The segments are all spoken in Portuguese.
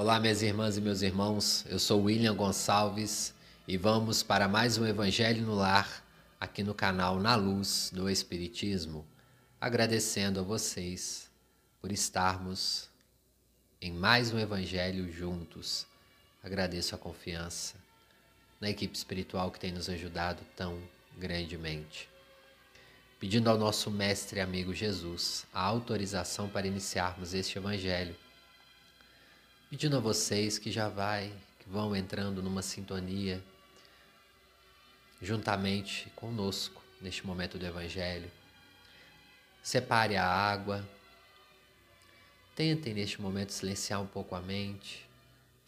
Olá, minhas irmãs e meus irmãos. Eu sou William Gonçalves e vamos para mais um Evangelho no Lar aqui no canal Na Luz do Espiritismo. Agradecendo a vocês por estarmos em mais um Evangelho juntos. Agradeço a confiança na equipe espiritual que tem nos ajudado tão grandemente. Pedindo ao nosso Mestre e amigo Jesus a autorização para iniciarmos este Evangelho pedindo a vocês que já vai, que vão entrando numa sintonia juntamente conosco neste momento do Evangelho. Separe a água. Tentem neste momento silenciar um pouco a mente,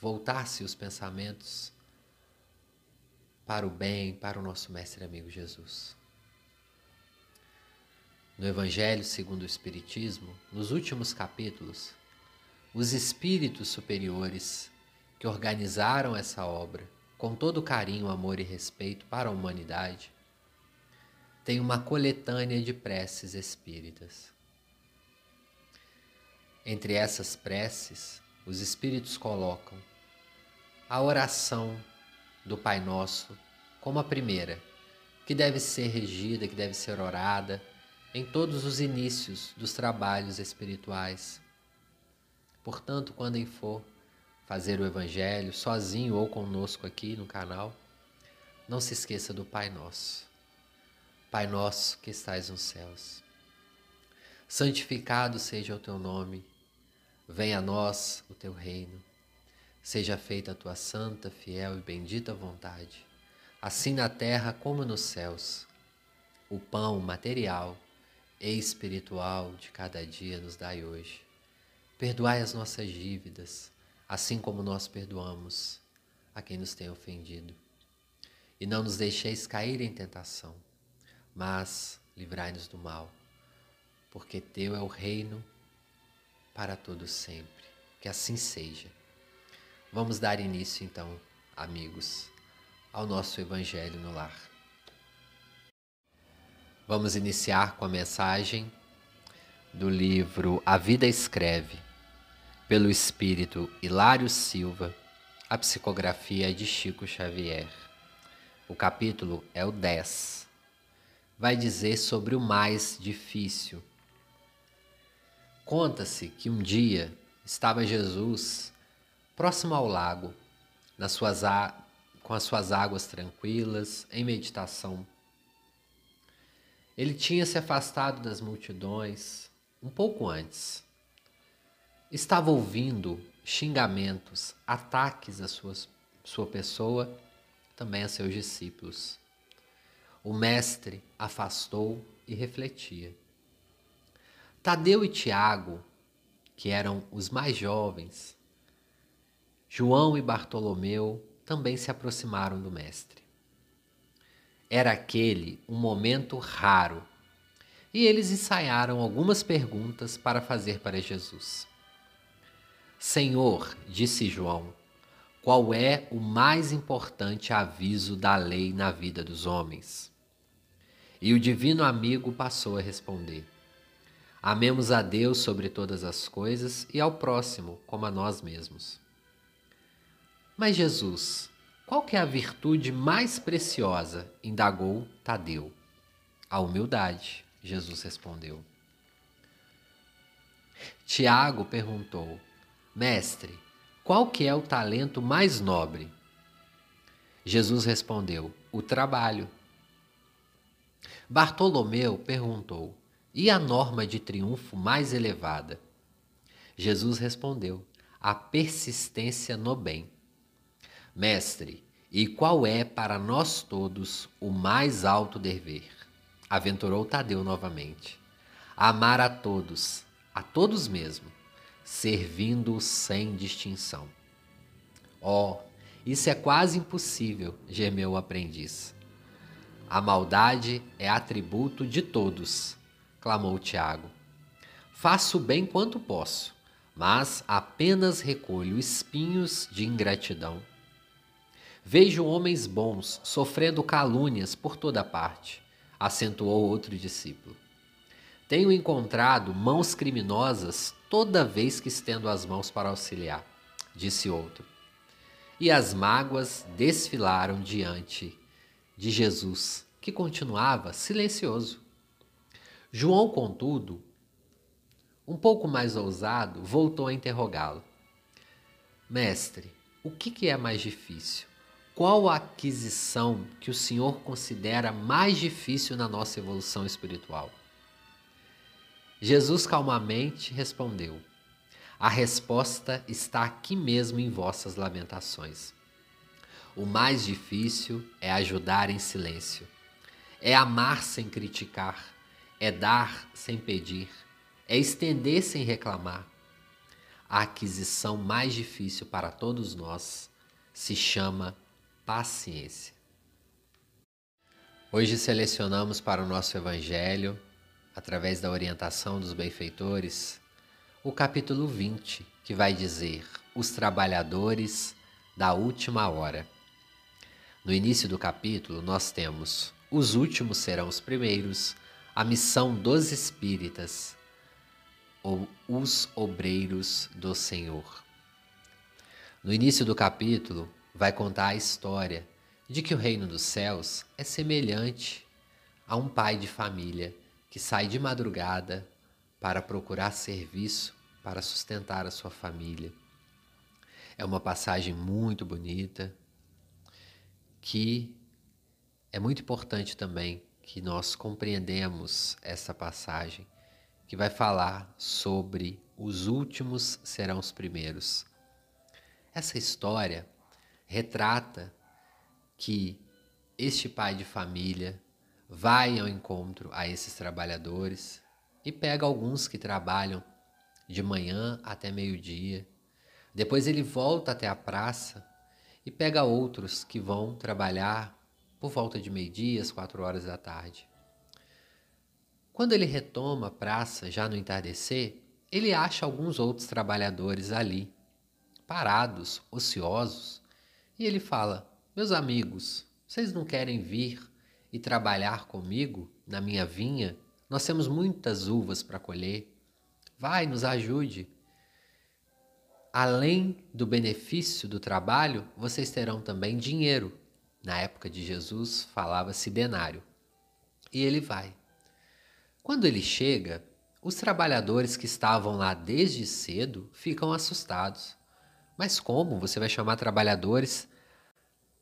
voltar-se os pensamentos para o bem, para o nosso mestre amigo Jesus. No Evangelho segundo o Espiritismo, nos últimos capítulos, os espíritos superiores que organizaram essa obra com todo carinho, amor e respeito para a humanidade, têm uma coletânea de preces espíritas. Entre essas preces, os espíritos colocam a oração do Pai Nosso como a primeira, que deve ser regida, que deve ser orada em todos os inícios dos trabalhos espirituais Portanto, quando for fazer o Evangelho, sozinho ou conosco aqui no canal, não se esqueça do Pai Nosso. Pai Nosso que estais nos céus, santificado seja o teu nome, venha a nós o teu reino, seja feita a tua santa, fiel e bendita vontade, assim na terra como nos céus. O pão material e espiritual de cada dia nos dai hoje Perdoai as nossas dívidas, assim como nós perdoamos a quem nos tem ofendido. E não nos deixeis cair em tentação, mas livrai-nos do mal, porque teu é o reino para todo sempre. Que assim seja. Vamos dar início então, amigos, ao nosso evangelho no lar. Vamos iniciar com a mensagem do livro A Vida Escreve pelo espírito Hilário Silva, a psicografia de Chico Xavier. O capítulo é o 10. Vai dizer sobre o mais difícil. Conta-se que um dia estava Jesus próximo ao lago, nas suas com as suas águas tranquilas, em meditação. Ele tinha se afastado das multidões um pouco antes estava ouvindo xingamentos, ataques à sua, sua pessoa, também a seus discípulos. O mestre afastou e refletia. Tadeu e Tiago, que eram os mais jovens, João e Bartolomeu também se aproximaram do mestre. Era aquele um momento raro e eles ensaiaram algumas perguntas para fazer para Jesus. Senhor, disse João, qual é o mais importante aviso da lei na vida dos homens? E o divino amigo passou a responder: Amemos a Deus sobre todas as coisas e ao próximo como a nós mesmos. Mas Jesus, qual é a virtude mais preciosa? indagou Tadeu. A humildade, Jesus respondeu. Tiago perguntou: Mestre, qual que é o talento mais nobre? Jesus respondeu: O trabalho. Bartolomeu perguntou: E a norma de triunfo mais elevada? Jesus respondeu: A persistência no bem. Mestre, e qual é para nós todos o mais alto dever? Aventurou Tadeu novamente. Amar a todos, a todos mesmo servindo sem distinção. Oh, isso é quase impossível, gemeu o aprendiz. A maldade é atributo de todos, clamou Tiago. Faço bem quanto posso, mas apenas recolho espinhos de ingratidão. Vejo homens bons sofrendo calúnias por toda parte, acentuou outro discípulo. Tenho encontrado mãos criminosas toda vez que estendo as mãos para auxiliar. disse outro. E as mágoas desfilaram diante de Jesus, que continuava silencioso. João, contudo, um pouco mais ousado, voltou a interrogá-lo. Mestre, o que, é mais difícil? Qual a aquisição que o Senhor considera mais difícil na nossa evolução espiritual? Jesus calmamente respondeu: A resposta está aqui mesmo em vossas lamentações. O mais difícil é ajudar em silêncio, é amar sem criticar, é dar sem pedir, é estender sem reclamar. A aquisição mais difícil para todos nós se chama paciência. Hoje selecionamos para o nosso Evangelho, através da orientação dos benfeitores, o capítulo 20, que vai dizer: Os trabalhadores da última hora. No início do capítulo, nós temos: Os últimos serão os primeiros, a missão dos espíritas, ou os obreiros do Senhor. No início do capítulo, vai contar a história de que o reino dos céus é semelhante a um pai de família que sai de madrugada para procurar serviço para sustentar a sua família. É uma passagem muito bonita que é muito importante também que nós compreendemos essa passagem que vai falar sobre os últimos serão os primeiros. Essa história retrata que este pai de família vai ao encontro a esses trabalhadores e pega alguns que trabalham de manhã até meio-dia. Depois ele volta até a praça e pega outros que vão trabalhar por volta de meio-dia, às quatro horas da tarde. Quando ele retoma a praça, já no entardecer, ele acha alguns outros trabalhadores ali, parados, ociosos, e ele fala: Meus amigos, vocês não querem vir e trabalhar comigo na minha vinha? Nós temos muitas uvas para colher. Vai, nos ajude. Além do benefício do trabalho, vocês terão também dinheiro. Na época de Jesus falava-se denário. E ele vai. Quando ele chega, os trabalhadores que estavam lá desde cedo ficam assustados. Mas como você vai chamar trabalhadores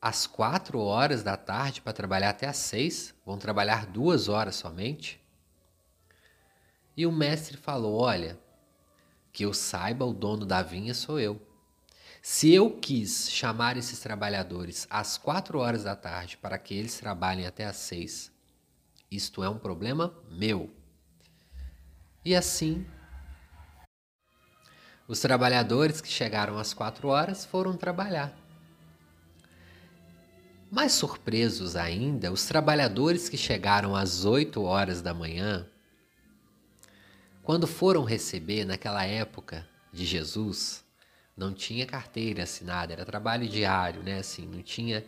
às quatro horas da tarde para trabalhar até às seis? Vão trabalhar duas horas somente? E o mestre falou: Olha, que eu saiba, o dono da vinha sou eu. Se eu quis chamar esses trabalhadores às quatro horas da tarde para que eles trabalhem até às seis, isto é um problema meu. E assim os trabalhadores que chegaram às quatro horas foram trabalhar. Mais surpresos ainda, os trabalhadores que chegaram às oito horas da manhã, quando foram receber naquela época de Jesus, não tinha carteira assinada, era trabalho diário, né? Assim, não tinha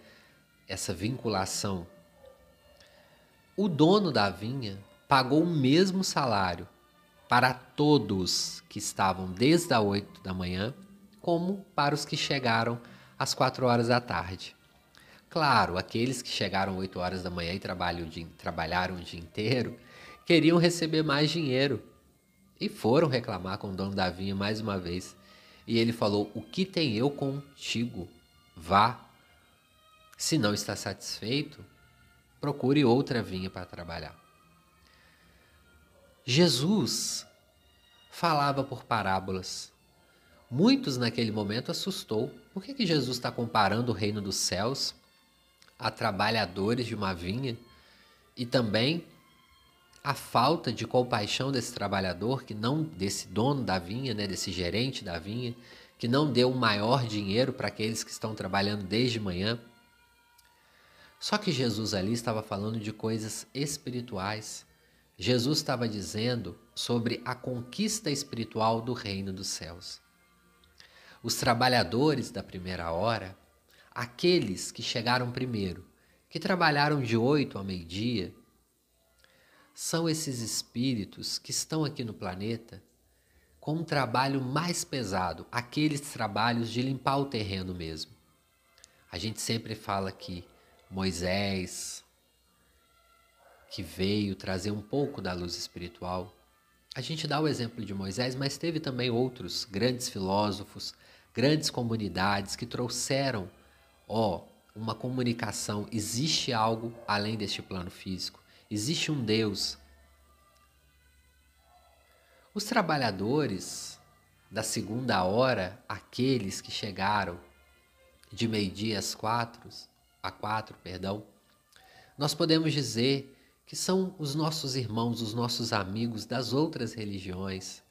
essa vinculação. O dono da vinha pagou o mesmo salário para todos que estavam desde as 8 da manhã, como para os que chegaram às 4 horas da tarde. Claro, aqueles que chegaram 8 horas da manhã e trabalharam o dia inteiro queriam receber mais dinheiro e foram reclamar com o dono da vinha mais uma vez. E ele falou: O que tem eu contigo? Vá. Se não está satisfeito, procure outra vinha para trabalhar. Jesus falava por parábolas. Muitos naquele momento assustou. Por que, que Jesus está comparando o reino dos céus a trabalhadores de uma vinha e também a falta de compaixão desse trabalhador, que não desse dono da vinha, né, desse gerente da vinha, que não deu um maior dinheiro para aqueles que estão trabalhando desde manhã. Só que Jesus ali estava falando de coisas espirituais. Jesus estava dizendo sobre a conquista espiritual do reino dos céus. Os trabalhadores da primeira hora, aqueles que chegaram primeiro, que trabalharam de oito ao meio-dia, são esses espíritos que estão aqui no planeta com um trabalho mais pesado, aqueles trabalhos de limpar o terreno mesmo. A gente sempre fala que Moisés, que veio trazer um pouco da luz espiritual. A gente dá o exemplo de Moisés, mas teve também outros grandes filósofos, grandes comunidades que trouxeram, ó, uma comunicação. Existe algo além deste plano físico. Existe um Deus. Os trabalhadores da segunda hora, aqueles que chegaram de meio-dia às quatro, a quatro, perdão, nós podemos dizer que são os nossos irmãos, os nossos amigos das outras religiões,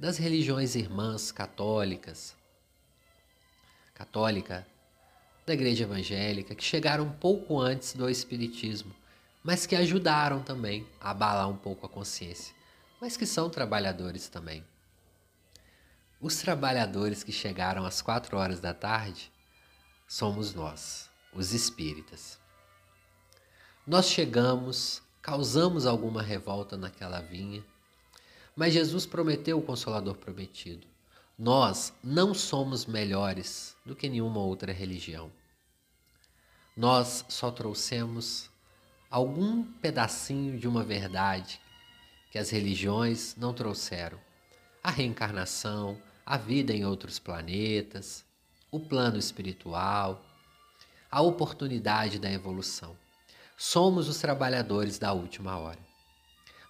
das religiões irmãs católicas, católica, da igreja evangélica, que chegaram um pouco antes do espiritismo, mas que ajudaram também a abalar um pouco a consciência, mas que são trabalhadores também. Os trabalhadores que chegaram às quatro horas da tarde somos nós, os espíritas. Nós chegamos causamos alguma revolta naquela vinha. Mas Jesus prometeu o Consolador prometido. Nós não somos melhores do que nenhuma outra religião. Nós só trouxemos algum pedacinho de uma verdade que as religiões não trouxeram: a reencarnação, a vida em outros planetas, o plano espiritual, a oportunidade da evolução. Somos os trabalhadores da última hora.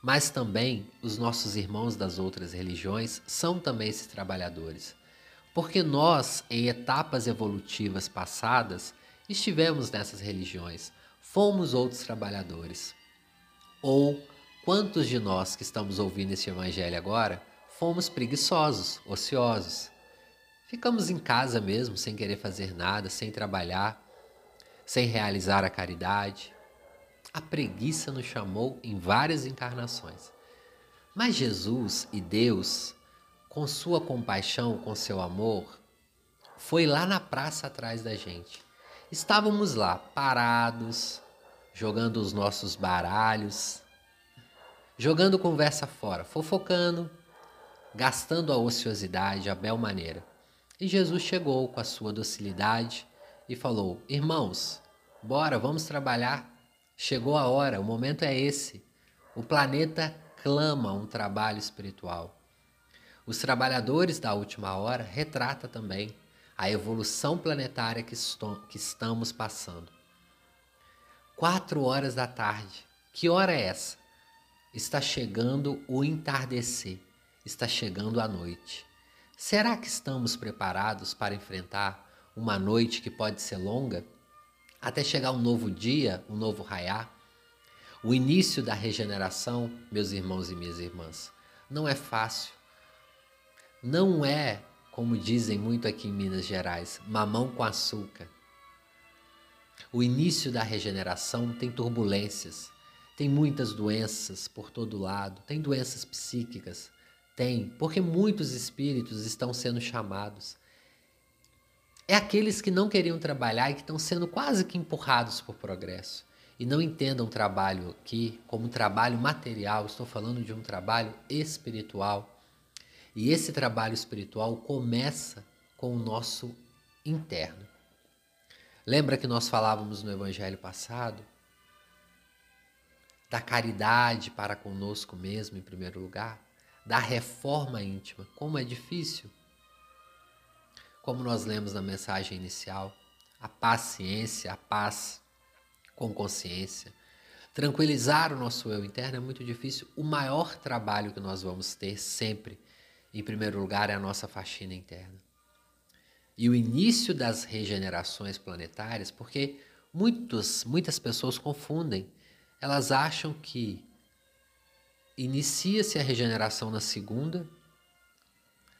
Mas também os nossos irmãos das outras religiões são também esses trabalhadores. Porque nós, em etapas evolutivas passadas, estivemos nessas religiões, fomos outros trabalhadores. Ou quantos de nós que estamos ouvindo esse evangelho agora fomos preguiçosos, ociosos? Ficamos em casa mesmo, sem querer fazer nada, sem trabalhar, sem realizar a caridade, a preguiça nos chamou em várias encarnações. Mas Jesus e Deus, com sua compaixão, com seu amor, foi lá na praça atrás da gente. Estávamos lá, parados, jogando os nossos baralhos, jogando conversa fora, fofocando, gastando a ociosidade, a bel maneira. E Jesus chegou com a sua docilidade e falou: Irmãos, bora, vamos trabalhar Chegou a hora, o momento é esse. O planeta clama um trabalho espiritual. Os trabalhadores da última hora retrata também a evolução planetária que, que estamos passando. Quatro horas da tarde. Que hora é essa? Está chegando o entardecer. Está chegando a noite. Será que estamos preparados para enfrentar uma noite que pode ser longa? Até chegar um novo dia, um novo raiar. O início da regeneração, meus irmãos e minhas irmãs, não é fácil. Não é, como dizem muito aqui em Minas Gerais, mamão com açúcar. O início da regeneração tem turbulências, tem muitas doenças por todo lado, tem doenças psíquicas, tem, porque muitos espíritos estão sendo chamados é aqueles que não queriam trabalhar e que estão sendo quase que empurrados por progresso. E não entendam o trabalho aqui como trabalho material, estou falando de um trabalho espiritual. E esse trabalho espiritual começa com o nosso interno. Lembra que nós falávamos no evangelho passado da caridade para conosco mesmo, em primeiro lugar, da reforma íntima. Como é difícil como nós lemos na mensagem inicial, a paciência, a paz com consciência. Tranquilizar o nosso eu interno é muito difícil. O maior trabalho que nós vamos ter sempre, em primeiro lugar, é a nossa faxina interna. E o início das regenerações planetárias, porque muitos, muitas pessoas confundem. Elas acham que inicia-se a regeneração na segunda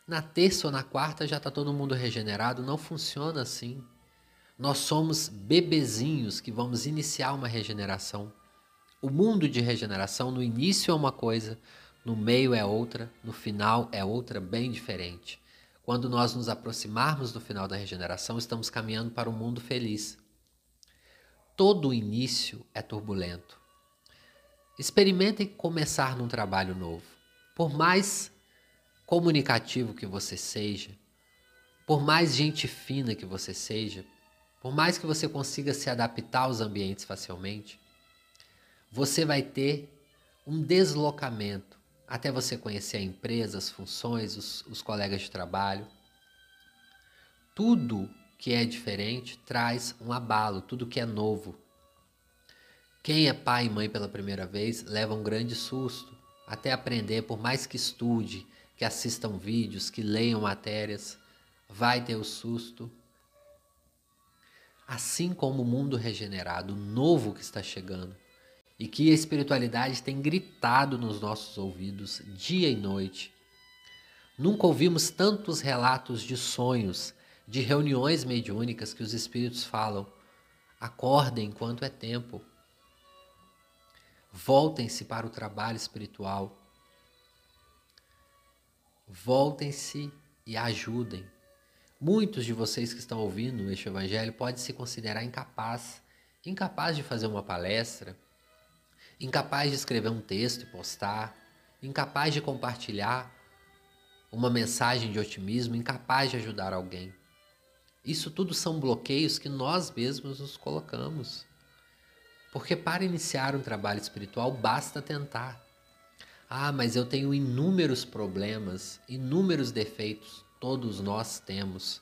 na terça ou na quarta já está todo mundo regenerado. Não funciona assim. Nós somos bebezinhos que vamos iniciar uma regeneração. O mundo de regeneração, no início é uma coisa, no meio é outra, no final é outra bem diferente. Quando nós nos aproximarmos do final da regeneração, estamos caminhando para um mundo feliz. Todo início é turbulento. Experimentem começar num trabalho novo. Por mais comunicativo que você seja, por mais gente fina que você seja, por mais que você consiga se adaptar aos ambientes facilmente, você vai ter um deslocamento até você conhecer a empresa, as funções, os, os colegas de trabalho. Tudo que é diferente traz um abalo, tudo que é novo. Quem é pai e mãe pela primeira vez leva um grande susto até aprender, por mais que estude, que assistam vídeos, que leiam matérias, vai ter o susto. Assim como o mundo regenerado, novo que está chegando, e que a espiritualidade tem gritado nos nossos ouvidos dia e noite. Nunca ouvimos tantos relatos de sonhos, de reuniões mediúnicas que os espíritos falam. Acordem enquanto é tempo. Voltem-se para o trabalho espiritual. Voltem-se e ajudem. Muitos de vocês que estão ouvindo este evangelho podem se considerar incapaz, incapaz de fazer uma palestra, incapaz de escrever um texto e postar, incapaz de compartilhar uma mensagem de otimismo, incapaz de ajudar alguém. Isso tudo são bloqueios que nós mesmos nos colocamos. Porque para iniciar um trabalho espiritual basta tentar. Ah, mas eu tenho inúmeros problemas, inúmeros defeitos, todos nós temos.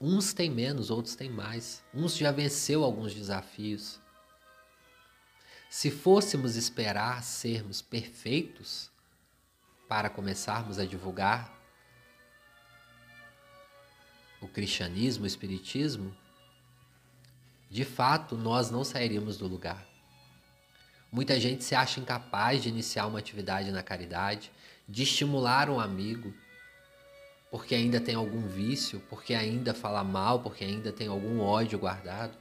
Uns têm menos, outros têm mais. Uns já venceu alguns desafios. Se fôssemos esperar sermos perfeitos para começarmos a divulgar o cristianismo, o espiritismo, de fato nós não sairíamos do lugar. Muita gente se acha incapaz de iniciar uma atividade na caridade, de estimular um amigo, porque ainda tem algum vício, porque ainda fala mal, porque ainda tem algum ódio guardado.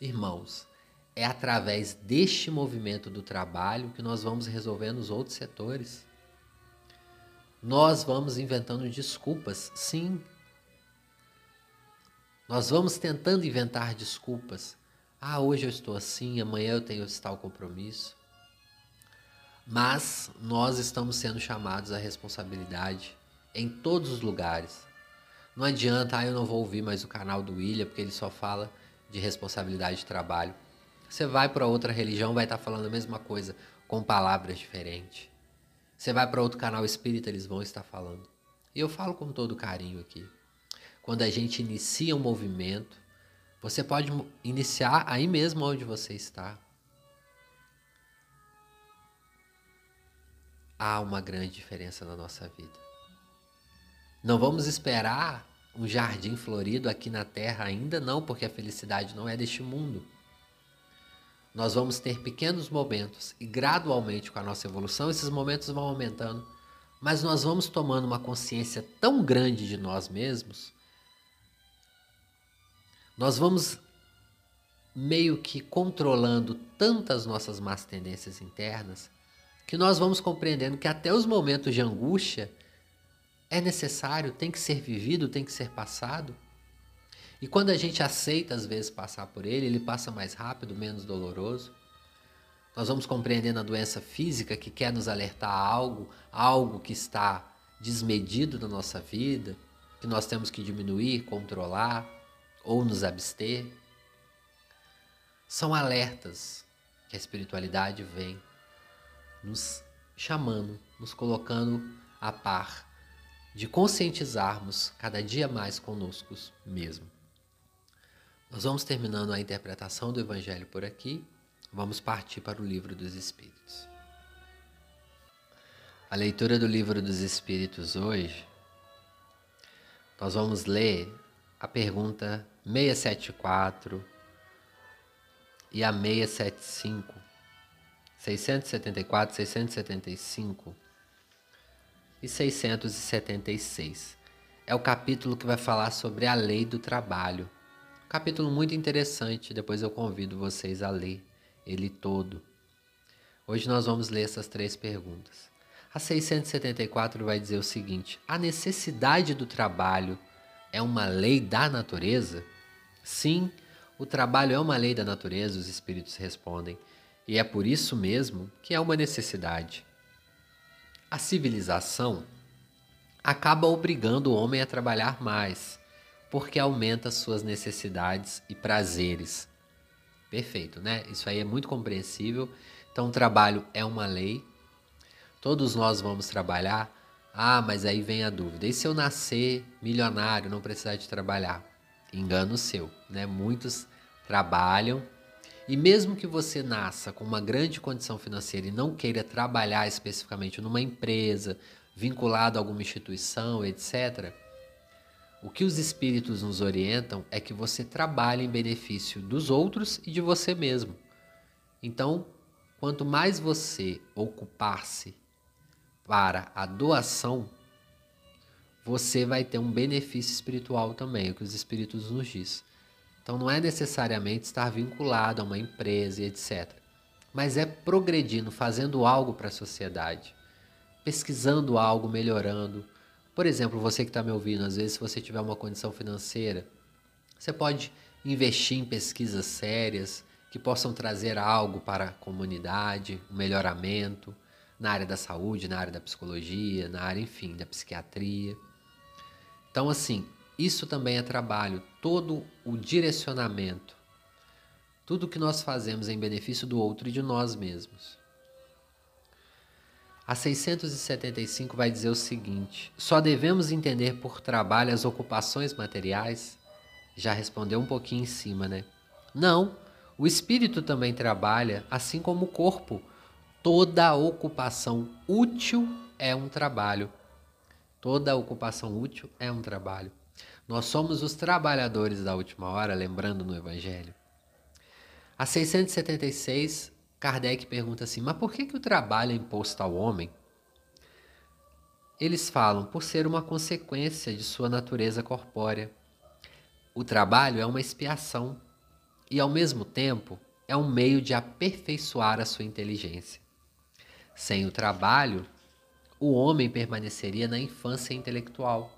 Irmãos, é através deste movimento do trabalho que nós vamos resolvendo os outros setores. Nós vamos inventando desculpas, sim. Nós vamos tentando inventar desculpas. Ah, hoje eu estou assim, amanhã eu tenho esse tal compromisso. Mas nós estamos sendo chamados à responsabilidade em todos os lugares. Não adianta, ah, eu não vou ouvir mais o canal do William, porque ele só fala de responsabilidade de trabalho. Você vai para outra religião, vai estar falando a mesma coisa, com palavras diferentes. Você vai para outro canal espírita, eles vão estar falando. E eu falo com todo carinho aqui. Quando a gente inicia um movimento, você pode iniciar aí mesmo onde você está. Há uma grande diferença na nossa vida. Não vamos esperar um jardim florido aqui na terra ainda não, porque a felicidade não é deste mundo nós vamos ter pequenos momentos e gradualmente com a nossa evolução esses momentos vão aumentando, mas nós vamos tomando uma consciência tão grande de nós mesmos, nós vamos meio que controlando tantas nossas más tendências internas que nós vamos compreendendo que até os momentos de angústia é necessário, tem que ser vivido, tem que ser passado. E quando a gente aceita, às vezes, passar por ele, ele passa mais rápido, menos doloroso. Nós vamos compreendendo a doença física que quer nos alertar a algo, algo que está desmedido na nossa vida, que nós temos que diminuir, controlar ou nos abster. São alertas que a espiritualidade vem nos chamando, nos colocando a par de conscientizarmos cada dia mais conosco mesmo. Nós vamos terminando a interpretação do Evangelho por aqui. Vamos partir para o Livro dos Espíritos. A leitura do Livro dos Espíritos hoje, nós vamos ler a pergunta 674 e a 675, 674, 675 e 676. É o capítulo que vai falar sobre a lei do trabalho Capítulo muito interessante, depois eu convido vocês a ler ele todo. Hoje nós vamos ler essas três perguntas. A 674 vai dizer o seguinte: A necessidade do trabalho é uma lei da natureza? Sim, o trabalho é uma lei da natureza, os espíritos respondem, e é por isso mesmo que é uma necessidade. A civilização acaba obrigando o homem a trabalhar mais, porque aumenta suas necessidades e prazeres. Perfeito, né? Isso aí é muito compreensível. Então, o trabalho é uma lei. Todos nós vamos trabalhar. Ah, mas aí vem a dúvida. E se eu nascer milionário, não precisar de trabalhar? Engano seu, né? Muitos trabalham e mesmo que você nasça com uma grande condição financeira e não queira trabalhar especificamente numa empresa, vinculado a alguma instituição, etc., o que os espíritos nos orientam é que você trabalhe em benefício dos outros e de você mesmo. Então, quanto mais você ocupar-se para a doação, você vai ter um benefício espiritual também, é o que os espíritos nos diz. Então não é necessariamente estar vinculado a uma empresa e etc. Mas é progredindo, fazendo algo para a sociedade, pesquisando algo, melhorando, por exemplo, você que está me ouvindo, às vezes, se você tiver uma condição financeira, você pode investir em pesquisas sérias que possam trazer algo para a comunidade, um melhoramento na área da saúde, na área da psicologia, na área, enfim, da psiquiatria. Então, assim, isso também é trabalho, todo o direcionamento, tudo que nós fazemos em benefício do outro e de nós mesmos. A 675 vai dizer o seguinte: só devemos entender por trabalho as ocupações materiais? Já respondeu um pouquinho em cima, né? Não, o espírito também trabalha, assim como o corpo. Toda ocupação útil é um trabalho. Toda ocupação útil é um trabalho. Nós somos os trabalhadores da última hora, lembrando no Evangelho. A 676 Kardec pergunta assim: mas por que, que o trabalho é imposto ao homem? Eles falam por ser uma consequência de sua natureza corpórea. O trabalho é uma expiação e, ao mesmo tempo, é um meio de aperfeiçoar a sua inteligência. Sem o trabalho, o homem permaneceria na infância intelectual.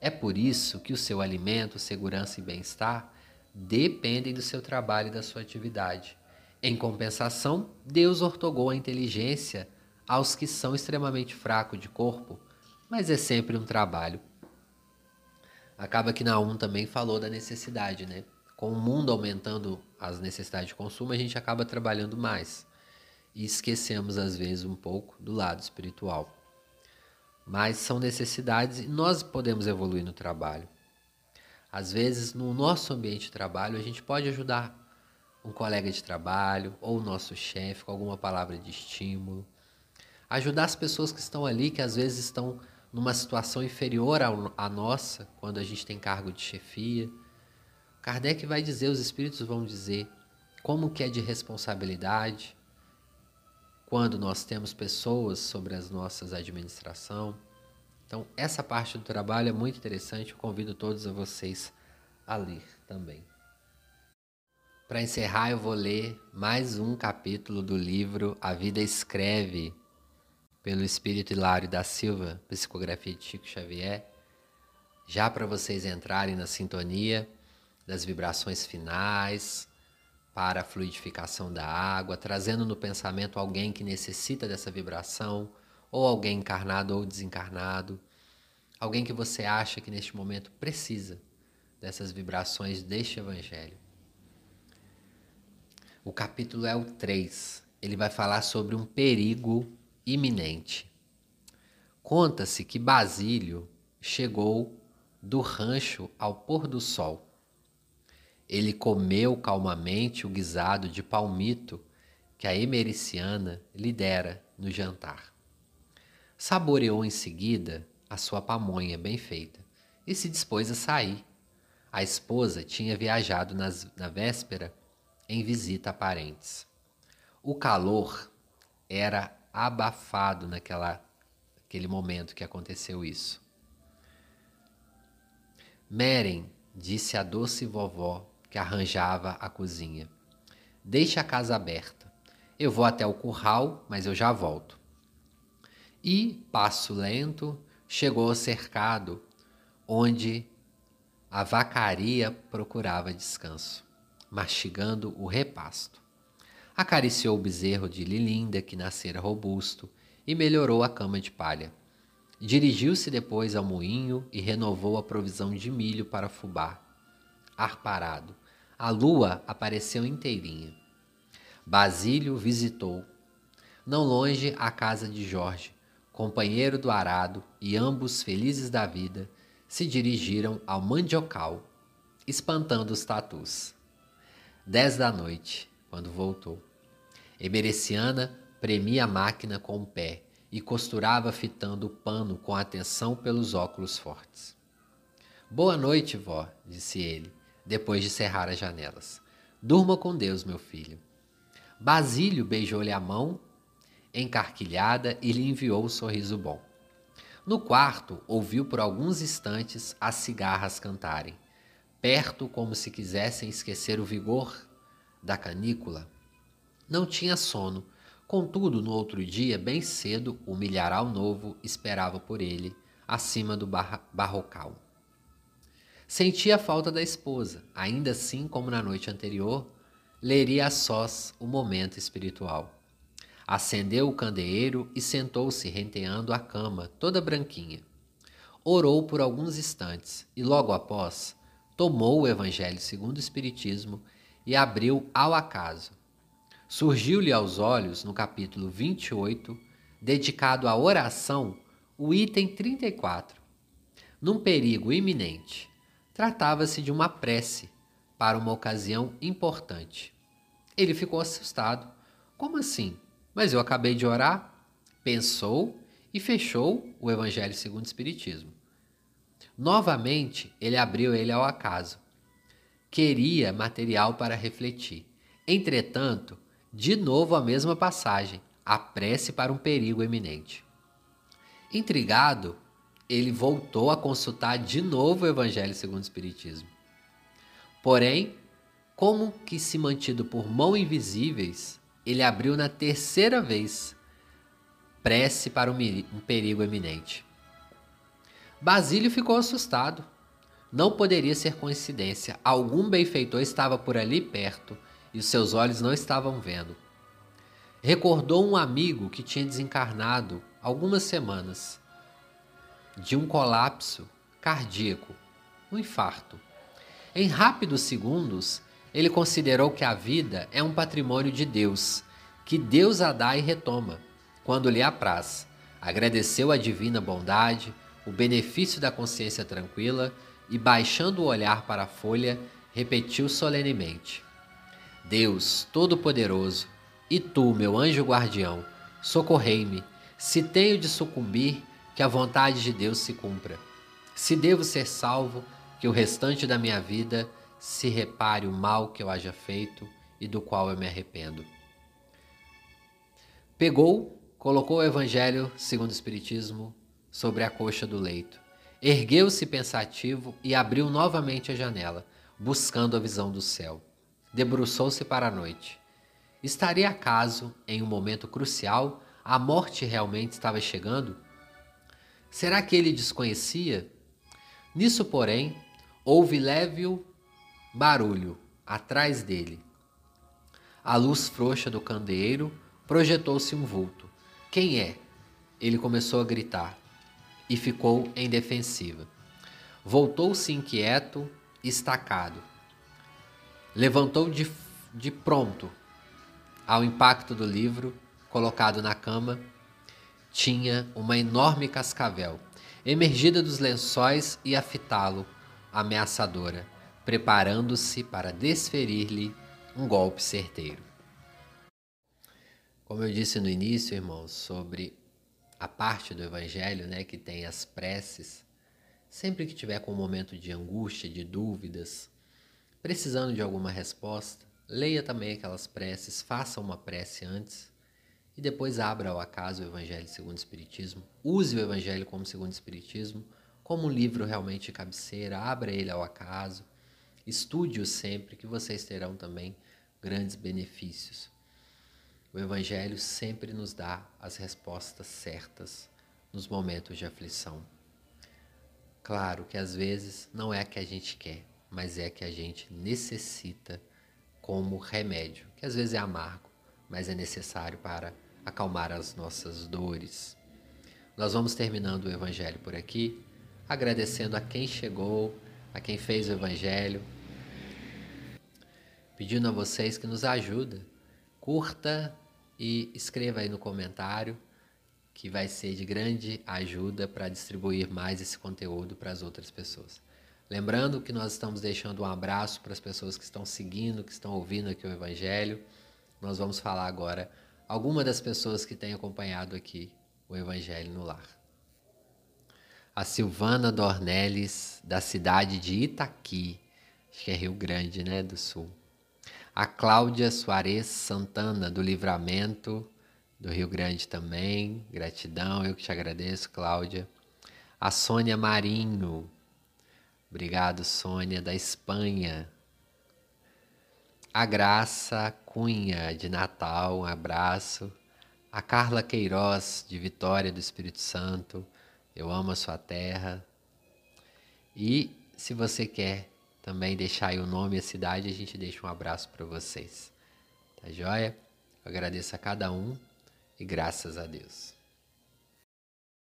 É por isso que o seu alimento, segurança e bem-estar dependem do seu trabalho e da sua atividade. Em compensação, Deus ortogou a inteligência aos que são extremamente fracos de corpo, mas é sempre um trabalho. Acaba que Naum também falou da necessidade, né? Com o mundo aumentando as necessidades de consumo, a gente acaba trabalhando mais e esquecemos às vezes um pouco do lado espiritual. Mas são necessidades e nós podemos evoluir no trabalho. Às vezes, no nosso ambiente de trabalho, a gente pode ajudar um colega de trabalho ou o nosso chefe com alguma palavra de estímulo. Ajudar as pessoas que estão ali, que às vezes estão numa situação inferior à nossa, quando a gente tem cargo de chefia. Kardec vai dizer, os espíritos vão dizer, como que é de responsabilidade quando nós temos pessoas sobre as nossas administração. Então, essa parte do trabalho é muito interessante, eu convido todos a vocês a ler também. Para encerrar, eu vou ler mais um capítulo do livro A Vida Escreve, pelo Espírito Hilário da Silva, psicografia de Chico Xavier, já para vocês entrarem na sintonia das vibrações finais para a fluidificação da água, trazendo no pensamento alguém que necessita dessa vibração, ou alguém encarnado ou desencarnado, alguém que você acha que neste momento precisa dessas vibrações deste Evangelho. O capítulo é o 3. Ele vai falar sobre um perigo iminente. Conta-se que Basílio chegou do rancho ao pôr do sol. Ele comeu calmamente o guisado de palmito que a emericiana lhe dera no jantar. Saboreou em seguida a sua pamonha bem feita e se dispôs a sair. A esposa tinha viajado nas, na véspera em visita a parentes. O calor era abafado naquela aquele momento que aconteceu isso. Meren disse à doce vovó que arranjava a cozinha: Deixe a casa aberta. Eu vou até o curral, mas eu já volto. E, passo lento, chegou ao cercado, onde a vacaria procurava descanso mastigando o repasto. Acariciou o bezerro de Lilinda, que nascera robusto e melhorou a cama de palha. Dirigiu-se depois ao moinho e renovou a provisão de milho para fubá. Ar parado. A lua apareceu inteirinha. Basílio visitou, não longe, a casa de Jorge, companheiro do arado, e ambos, felizes da vida, se dirigiram ao mandiocal, espantando os tatus. Dez da noite, quando voltou. Emereciana premia a máquina com o pé e costurava fitando o pano com atenção pelos óculos fortes. Boa noite, vó, disse ele, depois de cerrar as janelas. Durma com Deus, meu filho. Basílio beijou-lhe a mão encarquilhada e lhe enviou um sorriso bom. No quarto, ouviu por alguns instantes as cigarras cantarem, perto como se quisessem esquecer o vigor da canícula. Não tinha sono, Contudo, no outro dia, bem cedo, o milharal novo esperava por ele, acima do bar barrocal. Sentia a falta da esposa, ainda assim como na noite anterior, leria a sós o momento espiritual. Acendeu o candeeiro e sentou-se renteando a cama, toda branquinha. Orou por alguns instantes e, logo após, tomou o Evangelho segundo o Espiritismo e abriu ao acaso Surgiu-lhe aos olhos, no capítulo 28, dedicado à oração, o item 34. Num perigo iminente, tratava-se de uma prece para uma ocasião importante. Ele ficou assustado. Como assim? Mas eu acabei de orar? Pensou e fechou o Evangelho segundo o Espiritismo. Novamente, ele abriu ele ao acaso. Queria material para refletir. Entretanto, de novo a mesma passagem, a prece para um perigo eminente. Intrigado, ele voltou a consultar de novo o Evangelho segundo o Espiritismo. Porém, como que se mantido por mãos invisíveis, ele abriu na terceira vez prece para um perigo eminente. Basílio ficou assustado. Não poderia ser coincidência. Algum benfeitor estava por ali perto e os seus olhos não estavam vendo. Recordou um amigo que tinha desencarnado algumas semanas de um colapso cardíaco, um infarto. Em rápidos segundos, ele considerou que a vida é um patrimônio de Deus, que Deus a dá e retoma, quando lhe apraz. Agradeceu a divina bondade, o benefício da consciência tranquila e, baixando o olhar para a folha, repetiu solenemente: Deus Todo-Poderoso, e tu, meu anjo guardião, socorrei-me, se tenho de sucumbir, que a vontade de Deus se cumpra. Se devo ser salvo, que o restante da minha vida se repare o mal que eu haja feito e do qual eu me arrependo. Pegou, colocou o Evangelho segundo o Espiritismo sobre a coxa do leito. Ergueu-se pensativo e abriu novamente a janela, buscando a visão do céu debruçou-se para a noite. Estaria acaso, em um momento crucial, a morte realmente estava chegando? Será que ele desconhecia? Nisso, porém, houve leve barulho atrás dele. A luz frouxa do candeeiro projetou-se um vulto. Quem é? Ele começou a gritar e ficou em defensiva. Voltou-se inquieto, estacado. Levantou de, de pronto ao impacto do livro, colocado na cama, tinha uma enorme cascavel, emergida dos lençóis e a fitá-lo, ameaçadora, preparando-se para desferir-lhe um golpe certeiro. Como eu disse no início, irmãos, sobre a parte do Evangelho né, que tem as preces, sempre que tiver com um momento de angústia, de dúvidas, Precisando de alguma resposta, leia também aquelas preces, faça uma prece antes e depois abra ao acaso o Evangelho segundo o Espiritismo. Use o Evangelho como segundo o Espiritismo, como um livro realmente cabeceira, abra ele ao acaso, estude-o sempre, que vocês terão também grandes benefícios. O Evangelho sempre nos dá as respostas certas nos momentos de aflição. Claro que às vezes não é a que a gente quer, mas é que a gente necessita como remédio, que às vezes é amargo, mas é necessário para acalmar as nossas dores. Nós vamos terminando o Evangelho por aqui, agradecendo a quem chegou, a quem fez o Evangelho, pedindo a vocês que nos ajudem. Curta e escreva aí no comentário que vai ser de grande ajuda para distribuir mais esse conteúdo para as outras pessoas. Lembrando que nós estamos deixando um abraço para as pessoas que estão seguindo, que estão ouvindo aqui o Evangelho. Nós vamos falar agora alguma das pessoas que têm acompanhado aqui o Evangelho no Lar. A Silvana Dornelles, da cidade de Itaqui, acho que é Rio Grande, né, do Sul. A Cláudia Soares Santana, do Livramento, do Rio Grande também. Gratidão, eu que te agradeço, Cláudia. A Sônia Marinho, Obrigado, Sônia, da Espanha. A Graça Cunha, de Natal, um abraço. A Carla Queiroz, de Vitória do Espírito Santo, eu amo a sua terra. E se você quer também deixar aí o nome e a cidade, a gente deixa um abraço para vocês. Tá joia? Eu agradeço a cada um e graças a Deus.